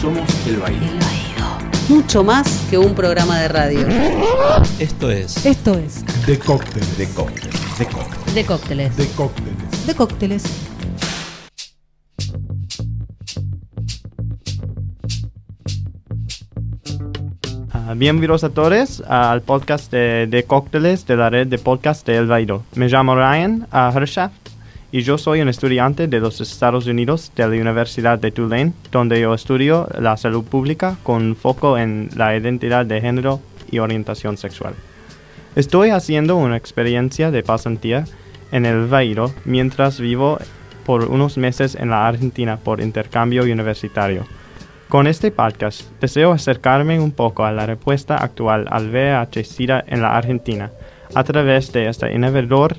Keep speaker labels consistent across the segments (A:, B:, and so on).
A: Somos El Baído.
B: Mucho más que un programa de radio.
C: Esto es
D: Esto es
E: De cócteles.
A: De cócteles. De cócteles.
F: De cócteles.
E: De cócteles.
D: de cócteles.
G: Ah, bienvenidos a todos al podcast de, de cócteles de la red de podcast de El Baído. Me llamo Ryan uh, Hershaft y yo soy un estudiante de los Estados Unidos de la Universidad de Tulane, donde yo estudio la salud pública con foco en la identidad de género y orientación sexual. Estoy haciendo una experiencia de pasantía en El Baído mientras vivo por unos meses en la Argentina por intercambio universitario. Con este podcast deseo acercarme un poco a la respuesta actual al VIH-Sida en la Argentina a través de esta innovadora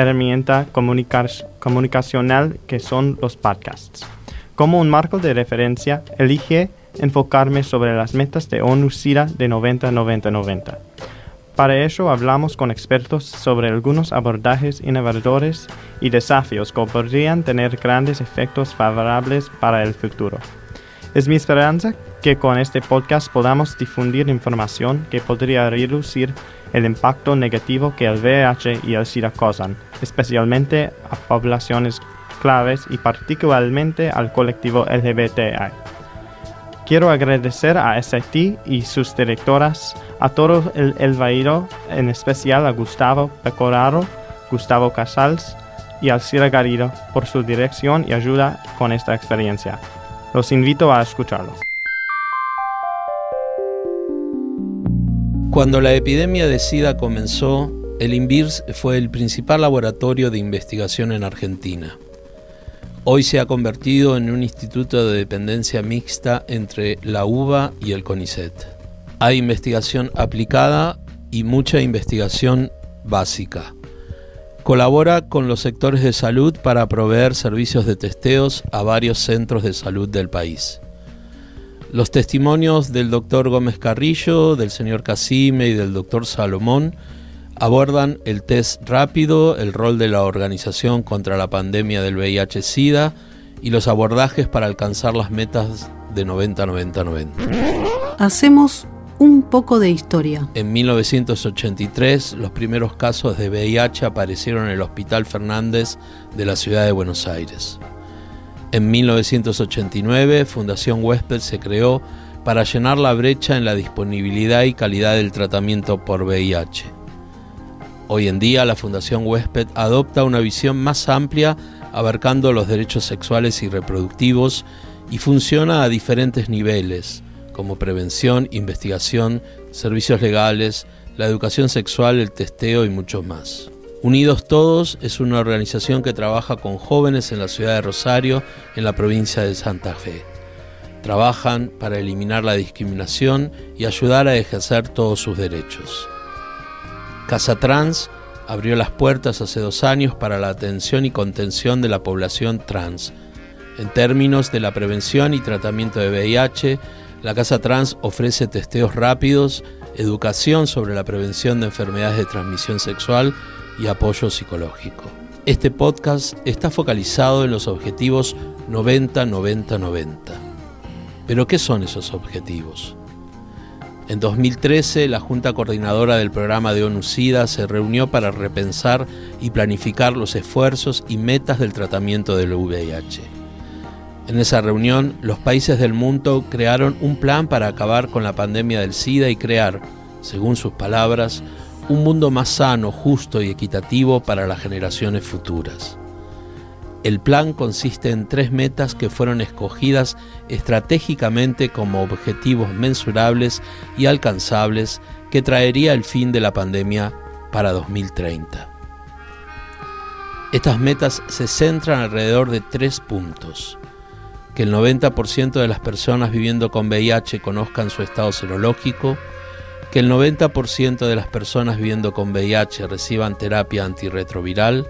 G: herramienta comunicacional que son los podcasts. Como un marco de referencia, elige enfocarme sobre las metas de ONU-SIDA de 90-90-90. Para ello hablamos con expertos sobre algunos abordajes innovadores y desafíos que podrían tener grandes efectos favorables para el futuro. Es mi esperanza que con este podcast podamos difundir información que podría reducir el impacto negativo que el VIH y el SIDA causan, especialmente a poblaciones claves y particularmente al colectivo LGBTI. Quiero agradecer a SIT y sus directoras, a todo el, el Baído, en especial a Gustavo Pecoraro, Gustavo Casals y al Cira Garrido por su dirección y ayuda con esta experiencia. Los invito a escucharlo.
C: Cuando la epidemia de SIDA comenzó, el INVIRS fue el principal laboratorio de investigación en Argentina. Hoy se ha convertido en un instituto de dependencia mixta entre la UBA y el CONICET. Hay investigación aplicada y mucha investigación básica. Colabora con los sectores de salud para proveer servicios de testeos a varios centros de salud del país. Los testimonios del doctor Gómez Carrillo, del señor Casime y del doctor Salomón abordan el test rápido, el rol de la organización contra la pandemia del VIH-Sida y los abordajes para alcanzar las metas de 90-90-90.
B: Hacemos un poco de historia.
C: En 1983, los primeros casos de VIH aparecieron en el Hospital Fernández de la ciudad de Buenos Aires. En 1989, Fundación Huésped se creó para llenar la brecha en la disponibilidad y calidad del tratamiento por VIH. Hoy en día, la Fundación Huésped adopta una visión más amplia abarcando los derechos sexuales y reproductivos y funciona a diferentes niveles, como prevención, investigación, servicios legales, la educación sexual, el testeo y muchos más. Unidos Todos es una organización que trabaja con jóvenes en la ciudad de Rosario, en la provincia de Santa Fe. Trabajan para eliminar la discriminación y ayudar a ejercer todos sus derechos. Casa Trans abrió las puertas hace dos años para la atención y contención de la población trans. En términos de la prevención y tratamiento de VIH, la Casa Trans ofrece testeos rápidos, educación sobre la prevención de enfermedades de transmisión sexual y apoyo psicológico. Este podcast está focalizado en los objetivos 90-90-90. Pero ¿qué son esos objetivos? En 2013, la Junta Coordinadora del Programa de ONU-SIDA se reunió para repensar y planificar los esfuerzos y metas del tratamiento del VIH. En esa reunión, los países del mundo crearon un plan para acabar con la pandemia del SIDA y crear, según sus palabras, un mundo más sano, justo y equitativo para las generaciones futuras. El plan consiste en tres metas que fueron escogidas estratégicamente como objetivos mensurables y alcanzables que traería el fin de la pandemia para 2030. Estas metas se centran alrededor de tres puntos. Que el 90% de las personas viviendo con VIH conozcan su estado serológico, que el 90% de las personas viviendo con VIH reciban terapia antirretroviral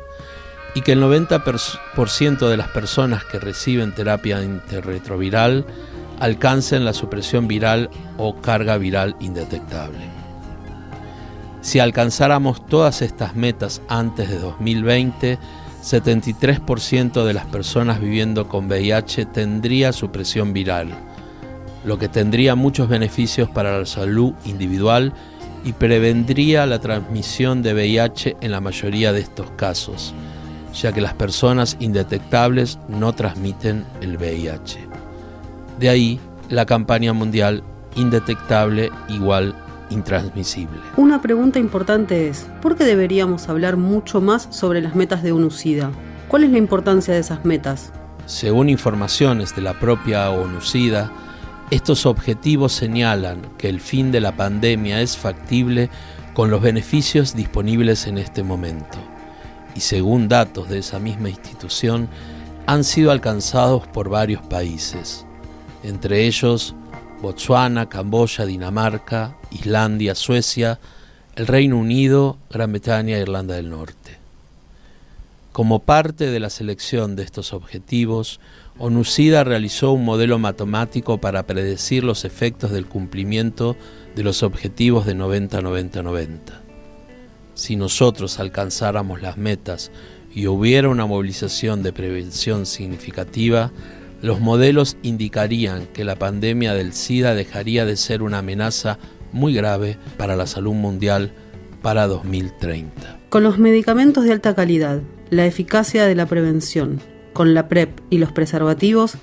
C: y que el 90% de las personas que reciben terapia antirretroviral alcancen la supresión viral o carga viral indetectable. Si alcanzáramos todas estas metas antes de 2020, 73% de las personas viviendo con VIH tendría supresión viral, lo que tendría muchos beneficios para la salud individual y prevendría la transmisión de VIH en la mayoría de estos casos, ya que las personas indetectables no transmiten el VIH. De ahí la campaña mundial Indetectable igual intransmisible.
B: Una pregunta importante es, ¿por qué deberíamos hablar mucho más sobre las metas de ONUCIDA? ¿Cuál es la importancia de esas metas?
C: Según informaciones de la propia ONUCIDA, estos objetivos señalan que el fin de la pandemia es factible con los beneficios disponibles en este momento. Y según datos de esa misma institución, han sido alcanzados por varios países, entre ellos Botswana, Camboya, Dinamarca, Islandia, Suecia, el Reino Unido, Gran Bretaña e Irlanda del Norte. Como parte de la selección de estos objetivos, ONUCIDA realizó un modelo matemático para predecir los efectos del cumplimiento de los objetivos de 90-90-90. Si nosotros alcanzáramos las metas y hubiera una movilización de prevención significativa, los modelos indicarían que la pandemia del SIDA dejaría de ser una amenaza muy grave para la salud mundial para 2030.
B: Con los medicamentos de alta calidad, la eficacia de la prevención, con la PrEP y los preservativos,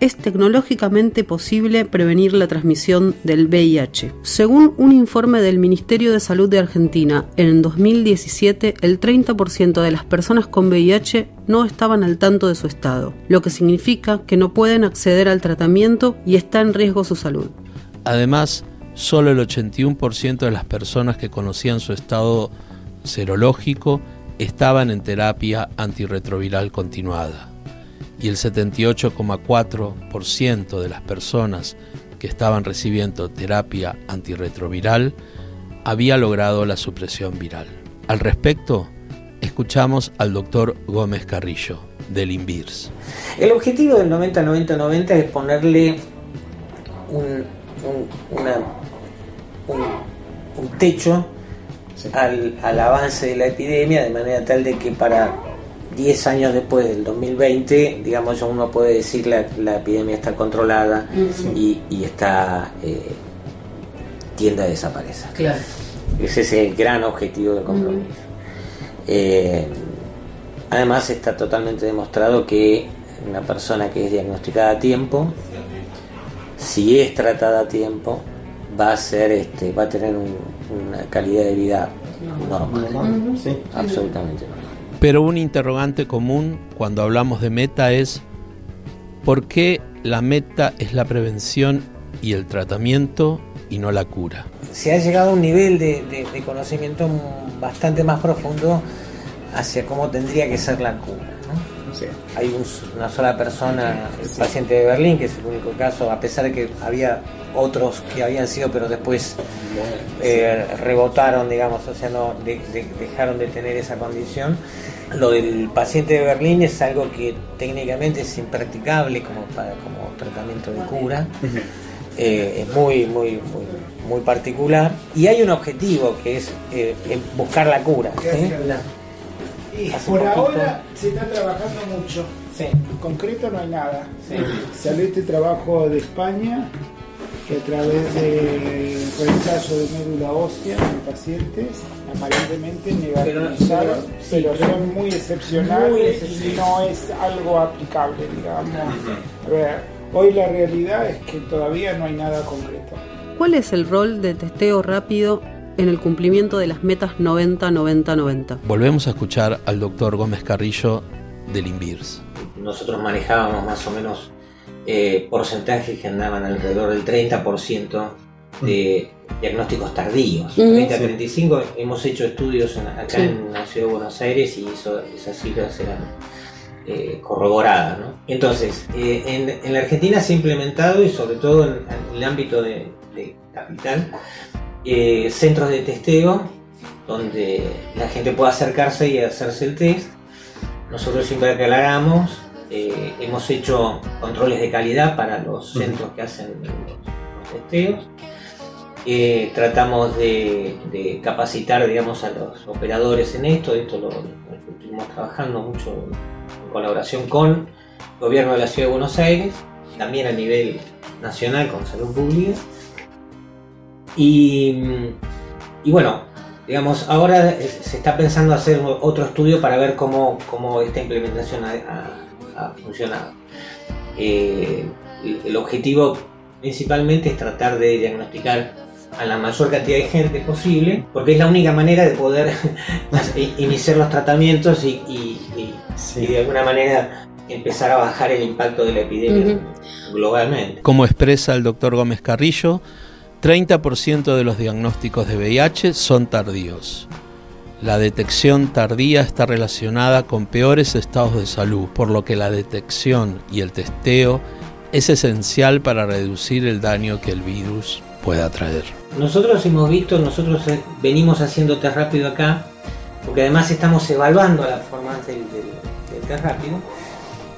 B: es tecnológicamente posible prevenir la transmisión del VIH. Según un informe del Ministerio de Salud de Argentina, en 2017 el 30% de las personas con VIH no estaban al tanto de su estado, lo que significa que no pueden acceder al tratamiento y está en riesgo su salud.
C: Además, solo el 81% de las personas que conocían su estado serológico estaban en terapia antirretroviral continuada y el 78,4% de las personas que estaban recibiendo terapia antirretroviral había logrado la supresión viral. Al respecto, escuchamos al doctor Gómez Carrillo, del INVIRS.
D: El objetivo del 90-90-90 es ponerle un, un techo al, al, avance de la epidemia, de manera tal de que para 10 años después del 2020, digamos, uno puede decir la, la epidemia está controlada y, y, está eh, tiende a desaparecer.
E: Claro.
D: Ese es el gran objetivo del compromiso. Eh, además está totalmente demostrado que una persona que es diagnosticada a tiempo, si es tratada a tiempo, va a ser este, va a tener un, una calidad de vida normal.
E: Sí.
D: Absolutamente normal.
C: Pero un interrogante común cuando hablamos de meta es ¿por qué la meta es la prevención y el tratamiento y no la cura?
D: Se ha llegado a un nivel de, de, de conocimiento bastante más profundo hacia cómo tendría que ser la cura. ¿no?
E: Sí.
D: Hay un, una sola persona, el paciente de Berlín, que es el único caso, a pesar de que había otros que habían sido, pero después eh, rebotaron, digamos, o sea, no de, de, dejaron de tener esa condición. Lo del paciente de Berlín es algo que técnicamente es impracticable como, para, como tratamiento de cura. Eh, es muy, muy, muy, muy, particular. Y hay un objetivo que es eh, buscar la cura. ¿sí?
F: Y por ahora se está trabajando mucho.
D: Sí.
F: En concreto no hay nada.
D: Sí.
F: Salió este trabajo de España que a través de rechazo de médula ósea en pacientes aparentemente negativizaron, pero, pero, son muy excepcionales y no es algo aplicable, digamos. A ver, hoy la realidad es que todavía no hay nada concreto.
B: ¿Cuál es el rol de testeo rápido en el cumplimiento de las metas 90-90-90?
C: Volvemos a escuchar al doctor Gómez Carrillo del INVIRS.
D: Nosotros manejábamos más o menos eh, porcentajes que andaban alrededor del 30% de diagnósticos tardíos.
B: Ujú.
D: 30-35 hemos hecho estudios en- acá
B: Sí.
D: en la ciudad de Buenos Aires y eso- esas cifras eran eh, corroboradas. ¿no? Entonces, eh, en, en la Argentina se ha implementado, y sobre todo en, en el ámbito de, de capital, eh, centros de testeo donde la gente pueda acercarse y hacerse el test. Nosotros siempre hagamos, eh, hemos hecho controles de calidad para los centros que hacen los, testeos. Eh, tratamos de, de capacitar digamos, a los operadores en esto, esto lo, lo estuvimos trabajando mucho en colaboración con el gobierno de la ciudad de Buenos Aires, también a nivel nacional con salud pública. Y, y bueno, digamos, ahora se está pensando hacer otro estudio para ver cómo, cómo esta implementación ha, ha funcionado. Eh, el objetivo principalmente es tratar de diagnosticar a la mayor cantidad de gente posible, porque es la única manera de poder iniciar los tratamientos y, de alguna manera empezar a bajar el impacto de la epidemia globalmente.
C: Como expresa el doctor Gómez Carrillo, 30% de los diagnósticos de VIH son tardíos. La detección tardía está relacionada con peores estados de salud, por lo que la detección y el testeo es esencial para reducir el daño que el virus pueda traer.
D: Nosotros hemos visto, nosotros eh, venimos haciendo test rápido acá, porque además estamos evaluando la performance del, del, test rápido,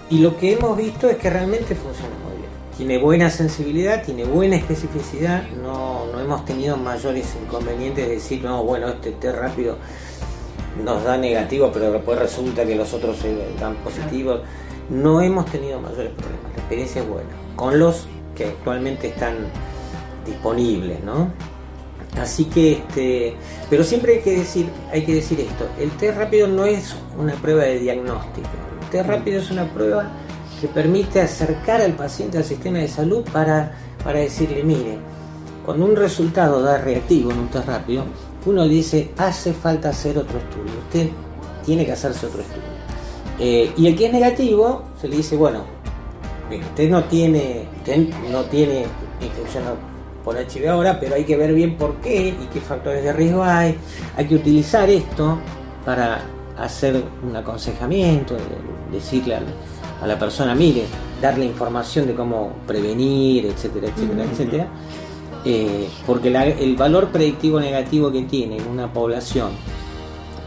D: y lo que hemos visto es que realmente funciona. Tiene buena sensibilidad, tiene buena especificidad, no, no hemos tenido mayores inconvenientes de decir, no, bueno, este test rápido nos da negativo, pero después resulta que los otros dan positivos. No hemos tenido mayores problemas, la experiencia es buena, con los que actualmente están disponibles, ¿no? Así que, este, pero siempre hay que decir, hay que decir esto: el test rápido no es una prueba de diagnóstico. El test rápido es una prueba que permite acercar al paciente al sistema de salud para, para decirle, mire, cuando un resultado da reactivo en un test rápido, uno dice, hace falta hacer otro estudio. Usted tiene que hacerse otro estudio. Eh, y el que es negativo, se le dice, bueno, usted no tiene, usted no tiene infección por HIV ahora, pero hay que ver bien por qué y qué factores de riesgo hay. Hay que utilizar esto para hacer un aconsejamiento, decirle a la persona, mire, darle información de cómo prevenir, etcétera, etcétera, etcétera. Eh, porque el valor predictivo negativo que tiene en una población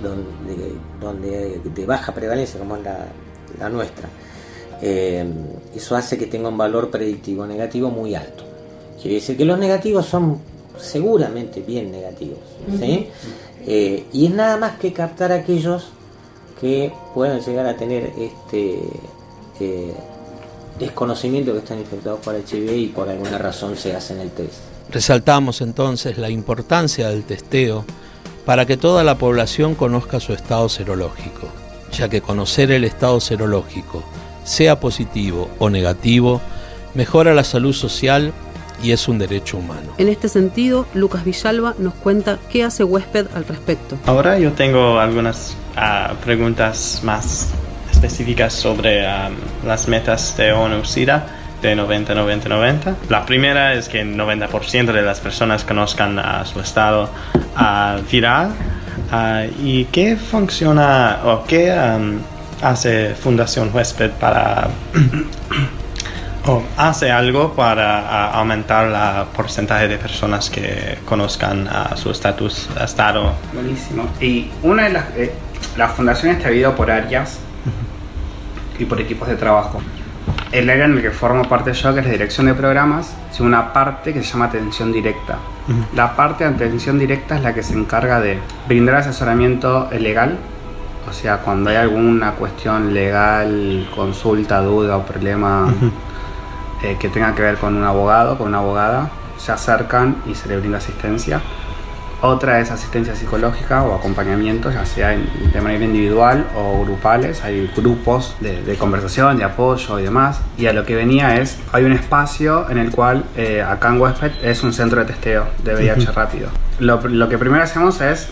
D: donde, donde de baja prevalencia como es la, nuestra, eh, eso hace que tenga un valor predictivo negativo muy alto. Quiere decir que los negativos son seguramente bien negativos. Eh, y es nada más que captar a aquellos que puedan llegar a tener este eh, desconocimiento que están infectados por HIV y por alguna razón se hacen el test.
C: Resaltamos entonces la importancia del testeo para que toda la población conozca su estado serológico, ya que conocer el estado serológico, sea positivo o negativo, mejora la salud social y es un derecho humano.
B: En este sentido, Lucas Villalba nos cuenta qué hace Huésped al respecto.
G: Ahora yo tengo algunas ah, preguntas más específicas sobre ah, las metas de ONU-SIDA de 90-90-90. La primera es que el 90% de las personas conozcan a su estado uh, viral. ¿Y qué funciona o qué hace Fundación Huésped para o hace algo para aumentar el porcentaje de personas que conozcan su estatus estado.
E: Buenísimo. Y una de las, eh, las fundaciones está dividido por áreas y por equipos de trabajo. El área en el que formo parte yo, que es la dirección de programas, es una parte que se llama atención directa. La parte de atención directa es la que se encarga de brindar asesoramiento legal, o sea, cuando hay alguna cuestión legal, consulta, duda o problema eh, que tenga que ver con un abogado, con una abogada, se acercan y se le brinda asistencia. Otra es asistencia psicológica o acompañamiento, ya sea de manera individual o grupales. Hay grupos de, conversación, de apoyo y demás. Y a lo que venía es, hay un espacio en el cual eh, acá en es un centro de testeo de VIH rápido. Lo, que primero hacemos es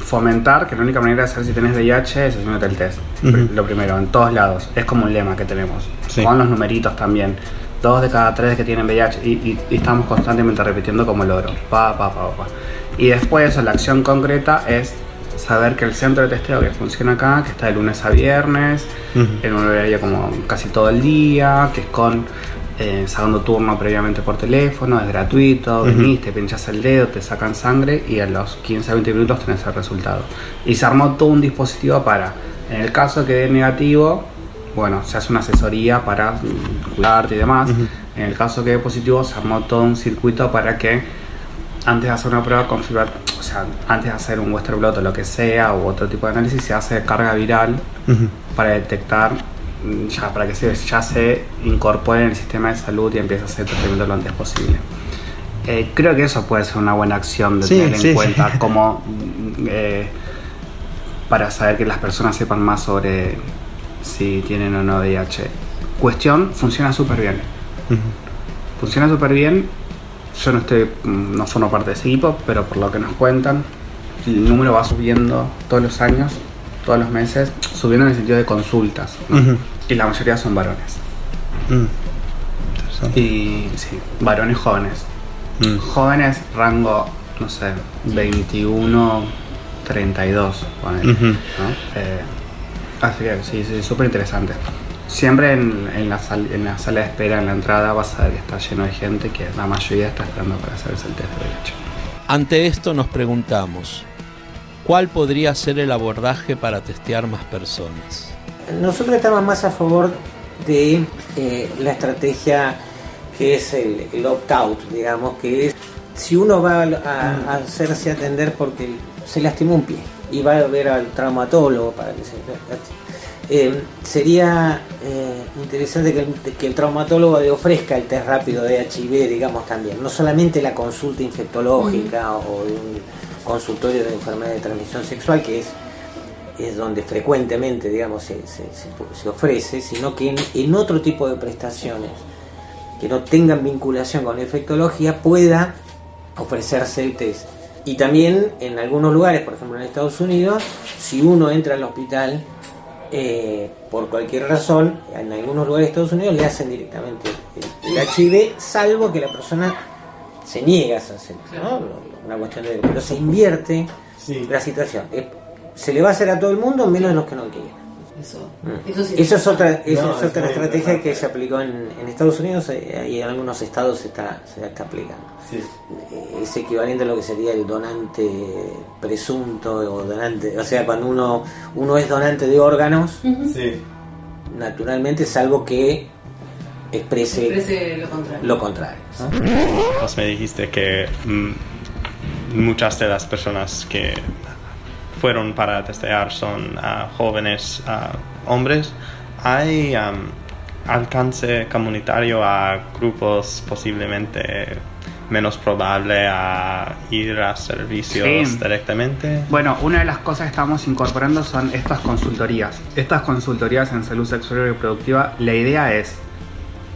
E: fomentar que la única manera de saber si tenés VIH es haciéndote el test. Lo primero, en todos lados. Es como un lema que tenemos. Con los numeritos también dos de cada tres que tienen VIH y, estamos constantemente repitiendo como logro. Pa, pa, pa, pa. Y después la acción concreta es saber que el centro de testeo que funciona acá, que está de lunes a viernes, en un horario como casi todo el día, que es con eh, sacando turno previamente por teléfono, es gratuito, venís, te pinchas el dedo, te sacan sangre y a los 15 a 20 minutos tenés el resultado. Y se armó todo un dispositivo para, en el caso que dé negativo, bueno, se hace una asesoría para cuidarte y demás. En el caso que dé positivo, se armó todo un circuito para que antes de hacer una prueba confirmar, o sea, antes de hacer un Western blot o lo que sea, u otro tipo de análisis, se hace carga viral para detectar mm, ya para que se, ya se incorpore en el sistema de salud y empiece a hacer tratamiento lo antes posible. Eh, creo que eso puede ser una buena acción de
G: Sí,
E: tener en
G: sí,
E: cuenta
G: sí.
E: como mm, eh, para saber que las personas sepan más sobre si tienen o no VIH. Cuestión, funciona súper bien. Funciona súper bien. Yo no estoy, no formo parte de ese equipo, pero por lo que nos cuentan, el número va subiendo todos los años, todos los meses, subiendo en el sentido de consultas. Y la mayoría son varones.
G: Mm.
E: Y sí, varones jóvenes.
G: Mm.
E: Jóvenes, rango, no sé, 21, 32, ponele,
G: Ujú.
E: ¿no? Eh, así que sí, sí, súper interesante. Siempre en, en la sal- en la sala de espera, en la entrada, vas a ver que está lleno de gente que la mayoría está esperando para hacerse el test de VIH.
C: Ante esto nos preguntamos, ¿cuál podría ser el abordaje para testear más personas?
D: Nosotros estamos más a favor de eh, la estrategia que es el, el opt-out, digamos, que es si uno va a, a- a hacerse atender porque se lastimó un pie y va a ver al traumatólogo para que se... eh, sería eh, interesante que el, que el traumatólogo le ofrezca el test rápido de HIV, digamos también, no solamente la consulta infectológica o de un consultorio de enfermedad de transmisión sexual, que es es donde frecuentemente digamos se, se- se- se ofrece, sino que en, en otro tipo de prestaciones que no tengan vinculación con la infectología pueda ofrecerse el test. Y también en algunos lugares, por ejemplo en Estados Unidos, si uno entra al hospital eh, por cualquier razón, en algunos lugares de Estados Unidos le hacen directamente el, el HIV, salvo que la persona se niega a hacer, ¿no? Una cuestión de... Pero se invierte
F: Sí.
D: la situación. Eh, Se le va a hacer a todo el mundo menos a los que no quieren.
B: Eso,
D: Mm.
B: eso sí.
D: Esa es otra, esa
F: No,
D: es otra estrategia que se aplicó en, en Estados Unidos eh, y en algunos estados se está, se está aplicando.
F: Sí.
D: Eh, Es equivalente a lo que sería el donante presunto o donante, o sea, cuando uno, uno es donante de órganos,
F: Sí.
D: naturalmente, salvo que exprese
B: lo contrario.
D: lo contrario. ¿no?
G: Vos me dijiste que mm, muchas de las personas que fueron para testear son ah, jóvenes ah, hombres. ¿Hay am, alcance comunitario a grupos posiblemente menos probable a ir a servicios
E: Sí.
G: directamente?
E: Bueno, una de las cosas que estamos incorporando son estas consultorías. Estas consultorías en salud sexual y reproductiva, la idea es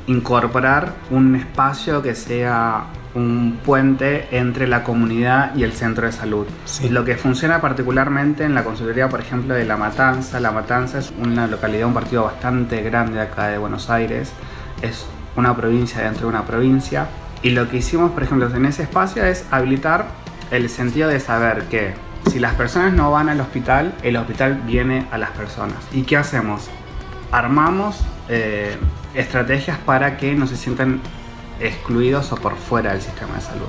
E: incorporar un espacio que sea un puente entre la comunidad y el centro de salud.
G: Sí.
E: Lo que funciona particularmente en la consultoría, por ejemplo, de La Matanza. La Matanza es una localidad, un partido bastante grande acá de Buenos Aires. Es una provincia dentro de una provincia. Y lo que hicimos, por ejemplo, en ese espacio es habilitar el sentido de saber que si las personas no van al hospital, el hospital viene a las personas. ¿Y qué hacemos? Armamos eh, estrategias para que no se sientan excluidos o por fuera del sistema de salud.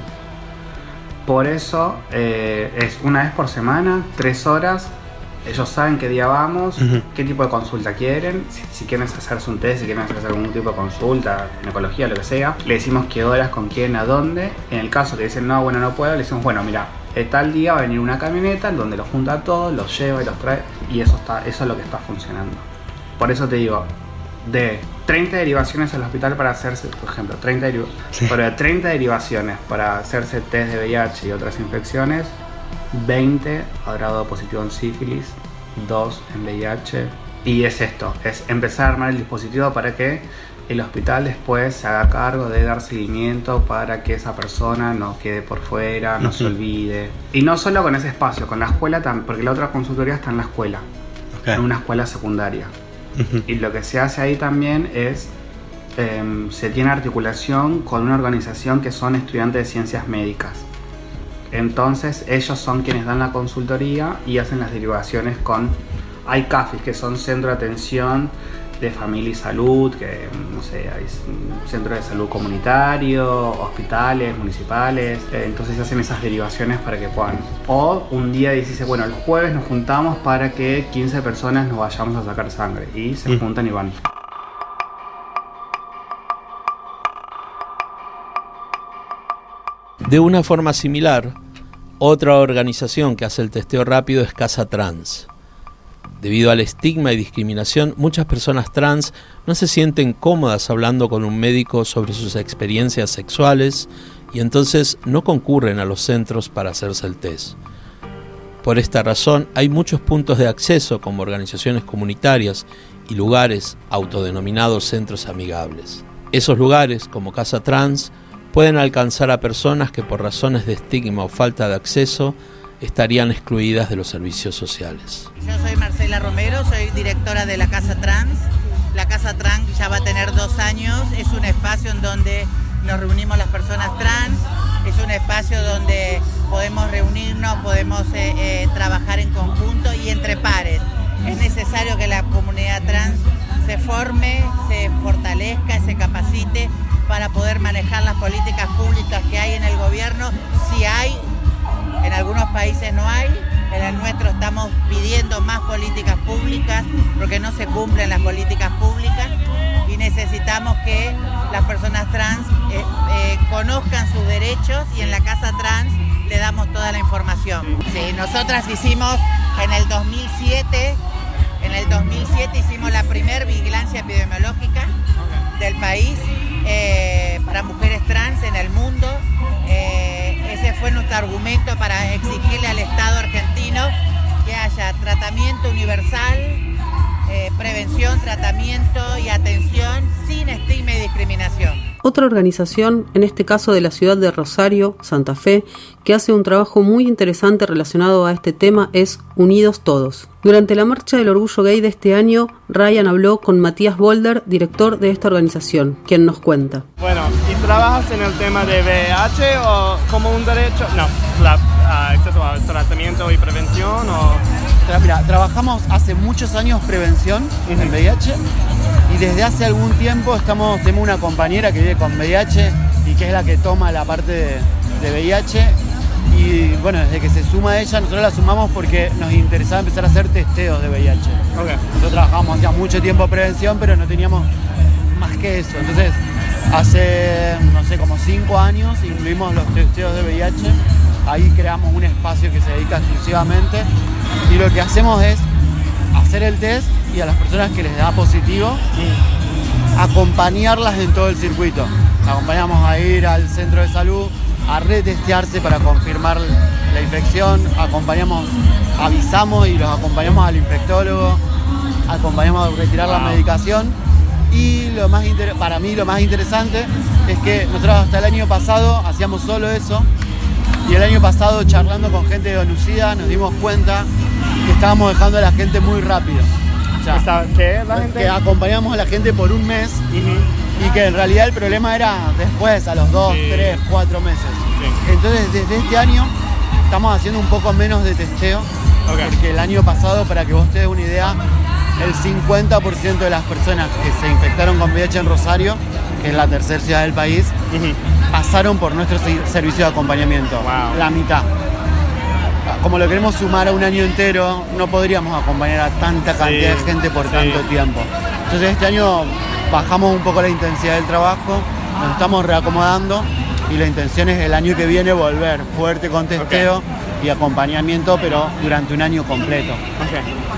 E: Por eso eh, es una vez por semana, tres horas. Ellos saben qué día vamos,
G: Ujú.
E: qué tipo de consulta quieren, si, si quieren hacerse un test, si quieren hacerse algún tipo de consulta, ginecología, lo que sea. Le decimos qué horas, con quién, a dónde. En el caso que dicen, no, bueno, no puedo, le decimos, bueno, mira, eh, tal día va a venir una camioneta en donde los junta a todos, los lleva y los trae. Y eso, está, eso es lo que está funcionando. Por eso te digo, de 30 derivaciones al hospital para hacerse, por ejemplo, 30, deriva- pero de 30 derivaciones para hacerse test de VIH y otras infecciones, 20 habrá dado positivo en sífilis, 2 en VIH. Y es esto, es empezar a armar el dispositivo para que el hospital después se haga cargo de dar seguimiento para que esa persona no quede por fuera, no se olvide. Y no solo con ese espacio, con la escuela también, porque la otra consultoría está en la escuela,
G: Ok.
E: en una escuela secundaria. Y lo que se hace ahí también es, em, se tiene articulación con una organización que son estudiantes de ciencias médicas. Entonces ellos son quienes dan la consultoría y hacen las derivaciones con... Hay que son centro de atención de familia y salud, que no sé, hay un centro de salud comunitario, hospitales, municipales, eh, entonces hacen esas derivaciones para que puedan. O un día dice, bueno, el jueves nos juntamos para que 15 personas nos vayamos a sacar sangre y se
G: Mm.
E: juntan y van.
C: De una forma similar, otra organización que hace el testeo rápido es Casa Trans. Debido al estigma y discriminación, muchas personas trans no se sienten cómodas hablando con un médico sobre sus experiencias sexuales y entonces no concurren a los centros para hacerse el test. Por esta razón, hay muchos puntos de acceso como organizaciones comunitarias y lugares autodenominados centros amigables. Esos lugares, como Casa Trans, pueden alcanzar a personas que por razones de estigma o falta de acceso estarían excluidas de los servicios sociales.
H: Yo soy Marcela Romero, soy directora de la Casa Trans. La Casa Trans ya va a tener dos años, es un espacio en donde nos reunimos las personas trans, es un espacio donde podemos reunirnos, podemos eh, eh, trabajar en conjunto y entre pares. Es necesario que la comunidad trans se forme, se fortalezca, se capacite para poder manejar las políticas públicas que hay en el gobierno, si hay en algunos países no hay, en el nuestro estamos pidiendo más políticas públicas porque no se cumplen las políticas públicas y necesitamos que las personas trans eh, eh, conozcan sus derechos y en la Casa Trans le damos toda la información. Nosotras hicimos en el 2007, en el 2007 hicimos la primer vigilancia epidemiológica del país eh, para mujeres trans en el mundo ese fue nuestro argumento para exigirle al Estado argentino que haya tratamiento universal, eh, prevención, tratamiento y atención sin estigma y discriminación.
B: Otra organización, en este caso de la ciudad de Rosario, Santa Fe, que hace un trabajo muy interesante relacionado a este tema es Unidos Todos. Durante la Marcha del Orgullo Gay de este año, Ryan habló con Matías Bolder, director de esta organización, quien nos cuenta.
G: Bueno, ¿y trabajas en el tema de VIH o como un derecho? No, la, uh, tratamiento y prevención o...
I: Mira, trabajamos hace muchos años prevención en VIH y desde hace algún tiempo estamos, tenemos una compañera que vive con VIH y que es la que toma la parte de, VIH y bueno, desde que se suma ella, nosotros la sumamos porque nos interesaba empezar a hacer testeos de VIH. Nosotros trabajamos hacía mucho tiempo prevención, pero no teníamos más que eso. Entonces, hace, no sé, como cinco años incluimos los testeos de VIH. Ahí creamos un espacio que se dedica exclusivamente y lo que hacemos es hacer el test y a las personas que les da positivo, acompañarlas en todo el circuito. Acompañamos a ir al centro de salud a retestearse para confirmar la infección, acompañamos, avisamos y los acompañamos al infectólogo, acompañamos a retirar la medicación y lo más para mí lo más interesante es que nosotros hasta el año pasado hacíamos solo eso y el año pasado charlando con gente de Onucida nos dimos cuenta que estábamos dejando a la gente muy rápido. O sea, que acompañamos a la gente por un mes y que en realidad el problema era después, a los dos, tres, cuatro meses. Entonces desde este año estamos haciendo un poco menos de testeo, porque el año pasado, para que vos te des una idea, el 50% de las personas que se infectaron con VIH en Rosario, que es la tercera ciudad del país, pasaron por nuestro servicio de acompañamiento. La mitad como lo queremos sumar a un año entero, no podríamos acompañar a tanta cantidad de gente por tanto tiempo. Entonces este año bajamos un poco la intensidad del trabajo, nos estamos reacomodando y la intención es el año que viene volver fuerte con testeo y acompañamiento, pero durante un año completo.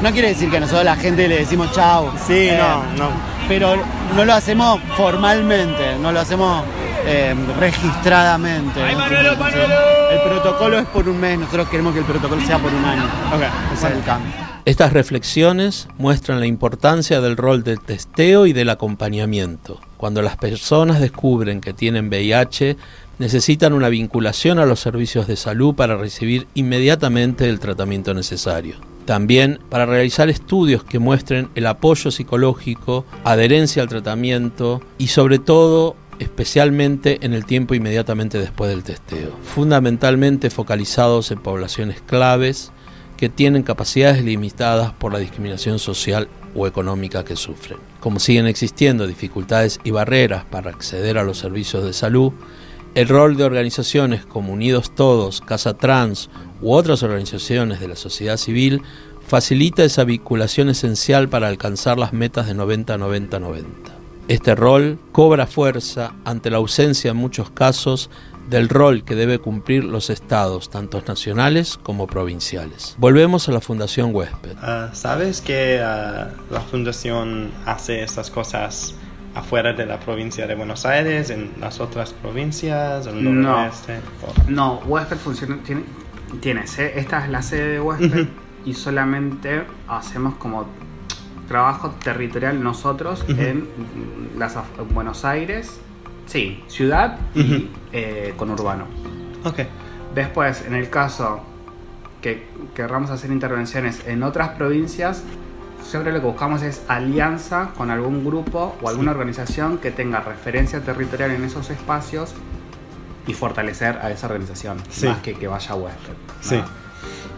I: No quiere decir que nosotros a la gente le decimos chao.
G: Sí, eh, no, no.
I: Pero no lo hacemos formalmente, no lo hacemos eh, registradamente. El protocolo es por un mes, nosotros queremos que el protocolo sea por un año. Ese es el cambio.
C: Estas reflexiones muestran la importancia del rol del testeo y del acompañamiento. Cuando las personas descubren que tienen VIH, necesitan una vinculación a los servicios de salud para recibir inmediatamente el tratamiento necesario. También para realizar estudios que muestren el apoyo psicológico, adherencia al tratamiento y sobre todo especialmente en el tiempo inmediatamente después del testeo, fundamentalmente focalizados en poblaciones claves que tienen capacidades limitadas por la discriminación social o económica que sufren. Como siguen existiendo dificultades y barreras para acceder a los servicios de salud, el rol de organizaciones como Unidos Todos, Casa Trans u otras organizaciones de la sociedad civil facilita esa vinculación esencial para alcanzar las metas de 90-90-90. Este rol cobra fuerza ante la ausencia en muchos casos del rol que debe cumplir los estados, tanto nacionales como provinciales. Volvemos a la Fundación Huésped.
G: Ah, ¿Sabes que ah, la fundación hace estas cosas afuera de la provincia de Buenos Aires, en las otras provincias, en el
E: No.
G: noroeste?
E: No, Huésped funciona. Tiene, tienes, ¿eh? esta es la sede de Huésped y solamente hacemos como trabajo territorial nosotros en las Buenos Aires, sí, ciudad y eh, conurbano.
G: Ok.
E: Después, en el caso que querramos hacer intervenciones en otras provincias, siempre lo que buscamos es alianza con algún grupo o alguna organización que tenga referencia territorial en esos espacios y fortalecer a esa organización,
G: Sí.
E: más que que vaya a huésped. ¿no?
G: Sí.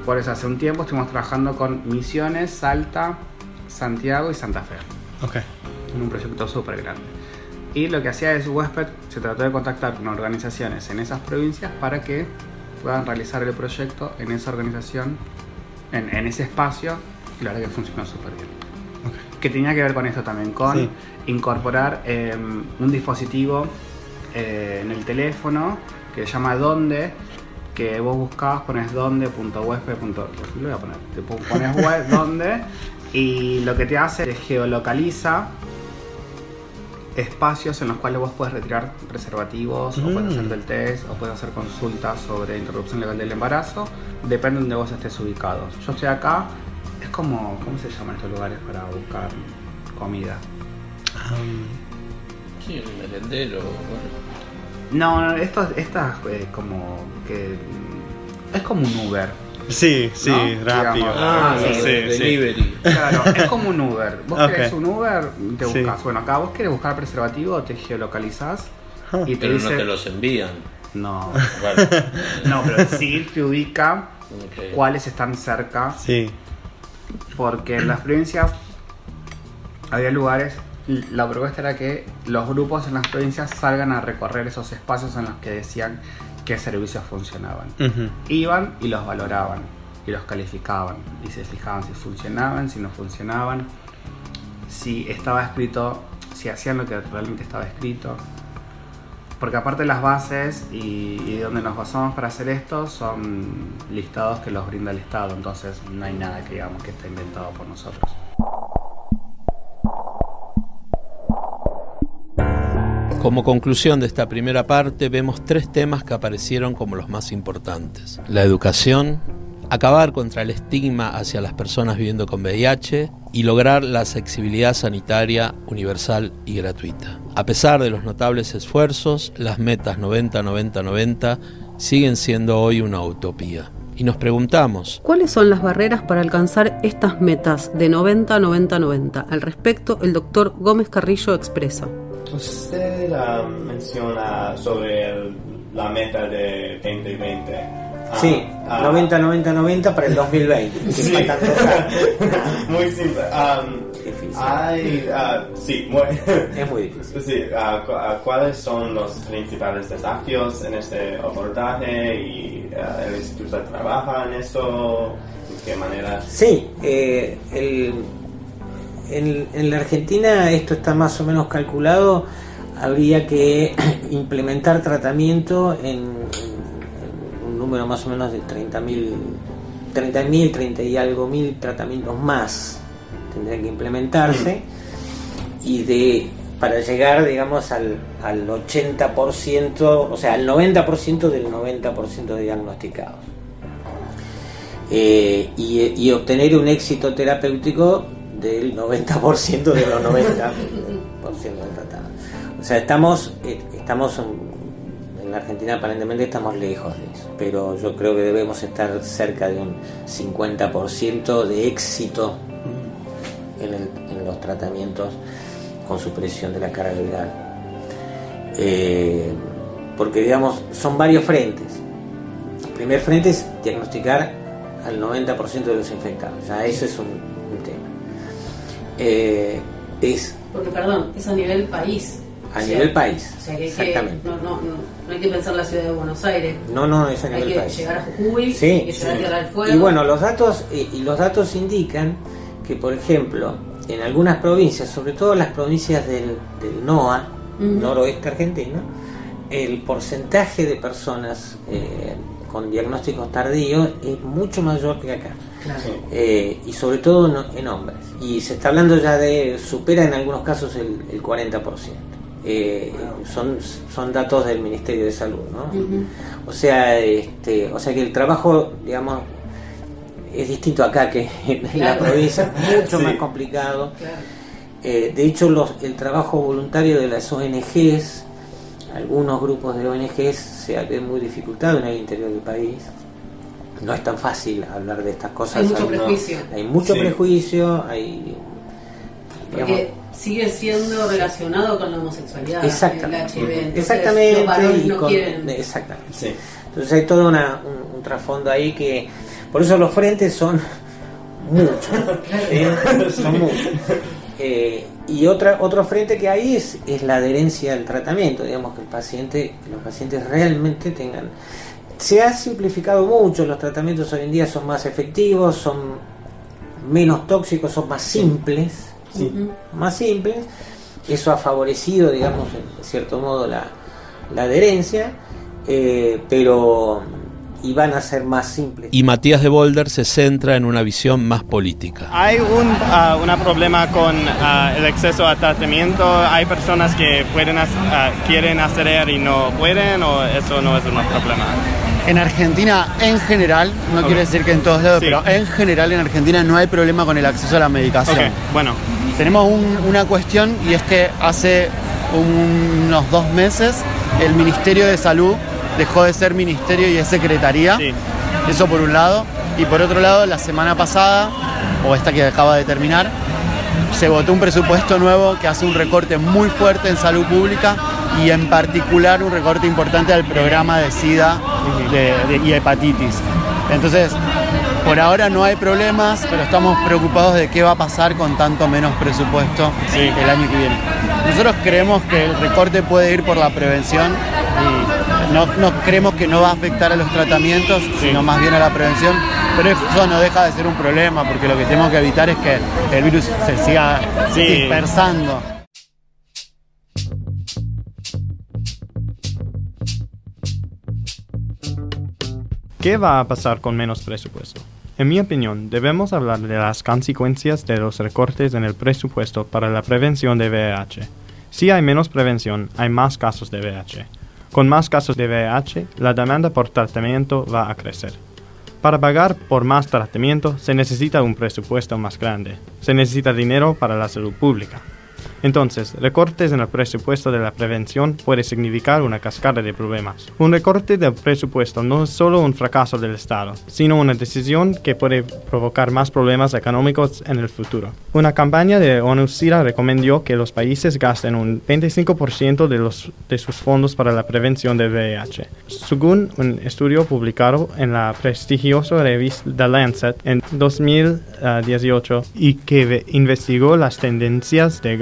E: Por eso hace un tiempo estuvimos trabajando con Misiones, Salta, Santiago y Santa Fe
G: Ok.
E: en un proyecto súper grande. Y lo que hacía es Huésped, se trató de contactar con organizaciones en esas provincias para que puedan realizar el proyecto en esa organización, en, en ese espacio, y la verdad que funcionó súper bien. Que tenía que ver con esto también, con
G: Sí.
E: incorporar eh, un dispositivo eh, en el teléfono que se llama Donde, que vos buscabas, pones donde.huésped. Lo voy a poner, te pon- pones web, donde, y lo que te hace es geolocaliza espacios en los cuales vos puedes retirar preservativos, o puedes
G: Mm.
E: hacerte el test, o puedes hacer consultas sobre interrupción legal del embarazo, depende de donde vos estés ubicado. Yo estoy acá, es como, ¿cómo se llaman estos lugares para buscar comida?
C: Sí, un merendero.
E: No, no, esto, esta es como que es como un Uber.
G: Sí, sí,
E: ¿No?
G: rápido.
E: Digamos.
C: Ah,
E: Sí,
C: sí,
E: sí,
C: delivery.
E: Claro, es como un Uber. Vos querés un Uber, te
G: Sí.
E: buscas. Bueno, acá vos querés buscar preservativo, te geolocalizás
G: Ah.
E: y te
C: Pero
E: dice.
C: no te los envían.
E: No,
C: Bueno,
E: no, pero sí te ubica cuáles están cerca.
G: Sí.
E: Porque en las provincias había lugares. La propuesta era que los grupos en las provincias salgan a recorrer esos espacios en los que decían qué servicios funcionaban. Iban y los valoraban y los calificaban y se fijaban si funcionaban, si no funcionaban, si estaba escrito, si hacían lo que realmente estaba escrito. Porque aparte las bases y, donde nos basamos para hacer esto son listados que los brinda el Estado, entonces no hay nada que digamos que esté inventado por nosotros.
C: Como conclusión de esta primera parte, vemos tres temas que aparecieron como los más importantes. La educación, acabar contra el estigma hacia las personas viviendo con VIH y lograr la accesibilidad sanitaria universal y gratuita. A pesar de los notables esfuerzos, las metas 90-90-90 siguen siendo hoy una utopía. Y nos preguntamos,
B: ¿Cuáles son las barreras para alcanzar estas metas de 90-90-90? Al respecto, el doctor Gómez Carrillo expresa.
J: Usted ah, menciona sobre el- la meta de 2020. Ah,
D: Sí,
J: ah,
D: 90-90-90 para el 2020. que
J: Sí. Muy simple. Um,
D: Difícil.
J: hay, ah, sí, muy,
D: Es muy difícil.
J: sí, ah, ah, ¿cuáles son los principales desafíos en este abordaje y ah, el instituto trabaja en eso? ¿De qué manera?
D: Sí, eh, el- en, en la Argentina esto está más o menos calculado. Habría que implementar tratamiento en, número más o menos de 30.000, 30.000, 30 y algo mil tratamientos más tendrían que implementarse y de para llegar digamos al, al 80%, o sea, al 90% del 90% de diagnosticados. Eh, y, y obtener un éxito terapéutico del 90% de los 90% del tratado. O sea, estamos, eh, estamos en, Argentina aparentemente estamos lejos de eso, pero yo creo que debemos estar cerca de un 50% de éxito en, los tratamientos con supresión de la carga viral. Eh, porque digamos, son varios frentes. El primer frente es diagnosticar al 90% de los infectados, ya eso es un, un tema. Eh, es
B: Porque, perdón, es a nivel país.
D: A nivel país,
B: O sea, que hay que,
D: exactamente.
B: no, no, no, no hay que pensar la ciudad de Buenos Aires.
D: No, no, es a
B: Hay
D: nivel
B: que
D: país.
B: llegar a Jujuy,
D: Sí,
B: hay que llegar
D: sí.
B: a Tierra del Fuego.
D: Y bueno, los datos, y, y los datos indican que, por ejemplo, en algunas provincias, sobre todo las provincias del, del NOA, noroeste argentino, el porcentaje de personas eh, con diagnósticos tardíos es mucho mayor que acá. Eh, y sobre todo en, en hombres. Y se está hablando ya de, supera en algunos casos el, el 40%. Eh, son, son datos del Ministerio de Salud, ¿no? O sea, este, o sea que el trabajo, digamos, es distinto acá que en la
B: Claro.
D: provincia, mucho
B: Sí.
D: más complicado. Eh, de hecho, los, el trabajo voluntario de las ONGs, algunos grupos de ONGs se ve muy dificultado en el interior del país. No es tan fácil hablar de estas cosas.
B: Hay mucho prejuicio.
D: hay mucho
B: Sí.
D: prejuicio, hay... digamos,
B: Porque sigue siendo relacionado con la homosexualidad,
D: Exactamente.
B: el HIV. Entonces,
D: Exactamente.
B: Los varones
D: y
B: no
D: con-
B: quieren.
D: Exactamente. Entonces hay todo una- un, un trasfondo ahí que... Por eso los frentes son muchos. Son muchos. Eh, y otra, otro frente que hay es, es la adherencia al tratamiento, digamos que el paciente, que los pacientes realmente tengan... Se ha simplificado mucho, los tratamientos hoy en día son más efectivos, son menos tóxicos, son más simples, más simples. Eso ha favorecido, digamos, en cierto modo la, la adherencia, eh, pero y van a ser más simples.
C: Y Matías de Boulder se centra en una visión más política.
G: Hay un ah, una problema con ah, el acceso a tratamiento. Hay personas que pueden hac- ah, quieren acceder y no pueden, o eso no es un problema.
I: En Argentina, en general, no
G: Ok.
I: quiere decir que en todos lados,
G: Sí.
I: pero en general en Argentina no hay problema con el acceso a la medicación.
G: Ok, bueno.
I: Tenemos un- una cuestión y es que hace unos dos meses el Ministerio de Salud dejó de ser ministerio y es secretaría. Eso por un lado. Y por otro lado, la semana pasada, o esta que acaba de terminar, se votó un presupuesto nuevo que hace un recorte muy fuerte en salud pública y en particular un recorte importante al programa de SIDA de- de- y hepatitis. Entonces, por ahora no hay problemas, pero estamos preocupados de qué va a pasar con tanto menos presupuesto el año que viene. Nosotros creemos que el recorte puede ir por la prevención y no, no creemos que no va a afectar a los tratamientos, sino más bien a la prevención, pero eso no deja de ser un problema porque lo que tenemos que evitar es que el virus se siga
G: Sí.
I: dispersando.
G: ¿Qué va a pasar con menos presupuesto? En mi opinión, debemos hablar de las consecuencias de los recortes en el presupuesto para la prevención de VIH. Si hay menos prevención, hay más casos de VIH. Con más casos de VIH, la demanda por tratamiento va a crecer. Para pagar por más tratamiento se necesita un presupuesto más grande. Se necesita dinero para la salud pública. Entonces, recortes en el presupuesto de la prevención puede significar una cascada de problemas. Un recorte del presupuesto no es solo un fracaso del Estado, sino una decisión que puede provocar más problemas económicos en el futuro. Una campaña de ONU-SIDA recomendó que los países gasten un 25% de, los, de sus fondos para la prevención del VIH. Según un estudio publicado en la prestigiosa revista The Lancet en 2018 y que ve- investigó las tendencias de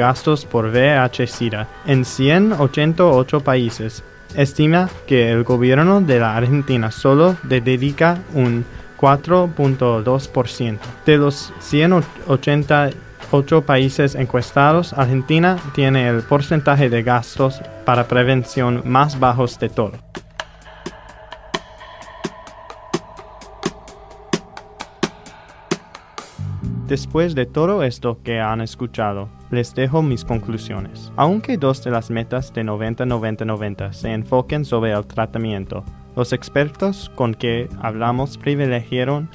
G: por VIH-Sida en 188 países, estima que el gobierno de la Argentina solo dedica un 4.2%. De los 188 países encuestados, Argentina tiene el porcentaje de gastos para prevención más bajos de todo. Después de todo esto que han escuchado, les dejo mis conclusiones. Aunque dos de las metas de 90-90-90 se enfoquen sobre el tratamiento, los expertos con que hablamos privilegiaron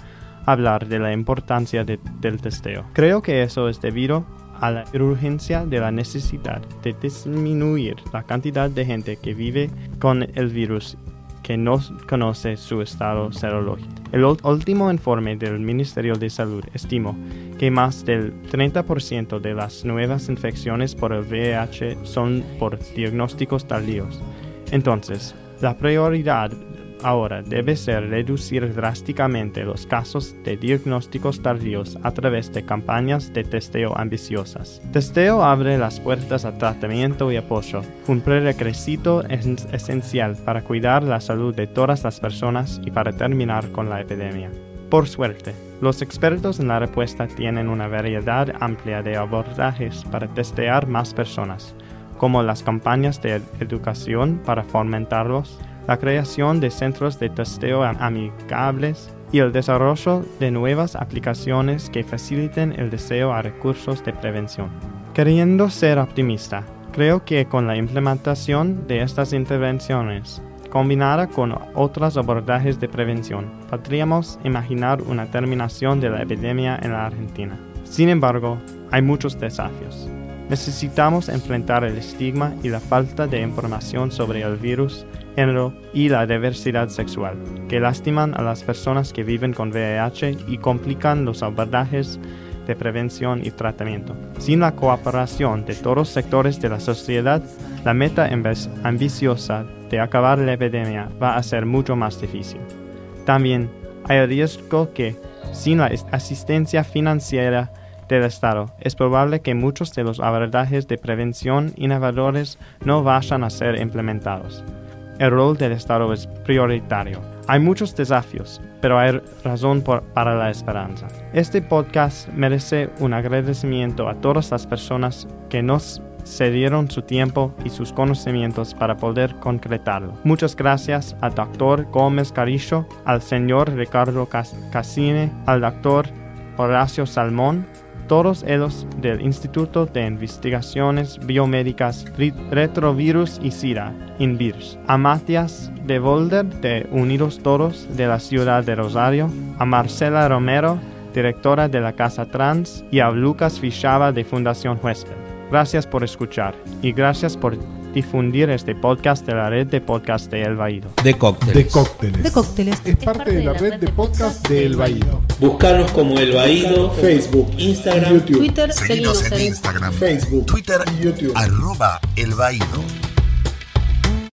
G: hablar de la importancia de- del testeo. Creo que eso es debido a la urgencia de la necesidad de disminuir la cantidad de gente que vive con el virus que no conoce su estado serológico. El último informe del Ministerio de Salud estimó que más del 30% de las nuevas infecciones por el VIH son por diagnósticos tardíos. Entonces, la prioridad ahora debe ser reducir drásticamente los casos de diagnósticos tardíos a través de campañas de testeo ambiciosas. Testeo abre las puertas a tratamiento y apoyo, un prerequisito es- esencial para cuidar la salud de todas las personas y para terminar con la epidemia. Por suerte, los expertos en la respuesta tienen una variedad amplia de abordajes para testear más personas, como las campañas de educación para fomentarlos, la creación de centros de testeo amigables y el desarrollo de nuevas aplicaciones que faciliten el deseo a recursos de prevención. Queriendo ser optimista, creo que con la implementación de estas intervenciones, combinada con otros abordajes de prevención, podríamos imaginar una terminación de la epidemia en la Argentina. Sin embargo, hay muchos desafíos. Necesitamos enfrentar el estigma y la falta de información sobre el virus, género y la diversidad sexual, que lastiman a las personas que viven con VIH y complican los abordajes de prevención y tratamiento. Sin la cooperación de todos los sectores de la sociedad, la meta ambiciosa de acabar la epidemia va a ser mucho más difícil. También hay el riesgo que, sin la asistencia financiera del Estado, es probable que muchos de los abordajes de prevención innovadores no vayan a ser implementados. El rol del Estado es prioritario. Hay muchos desafíos, pero hay razón para la esperanza. Este podcast merece un agradecimiento a todas las personas que nos cedieron su tiempo y sus conocimientos para poder concretarlo. Muchas gracias al doctor Gómez Carillo, al señor Ricardo Cassine, al doctor Horacio Salmón, todos ellos del Instituto de Investigaciones Biomédicas Retrovirus y SIDA, INVIRS, a Matías de Volder de Unidos Todos de la ciudad de Rosario, a Marcela Romero, directora de la Casa Trans, y a Lucas Fichaba de Fundación Huésped. Gracias por escuchar y gracias por difundir este podcast de la red de podcast de El Baído.
C: De cócteles.
A: De cócteles.
B: De cócteles.
A: Es parte de la red de podcast de El Baído.
C: Buscaros como El Baído,
A: Facebook,
C: Instagram,
A: YouTube,
B: Twitter,
K: Seguinos en Instagram,
A: Facebook,
K: Twitter
A: y YouTube.
K: arroba El Baído.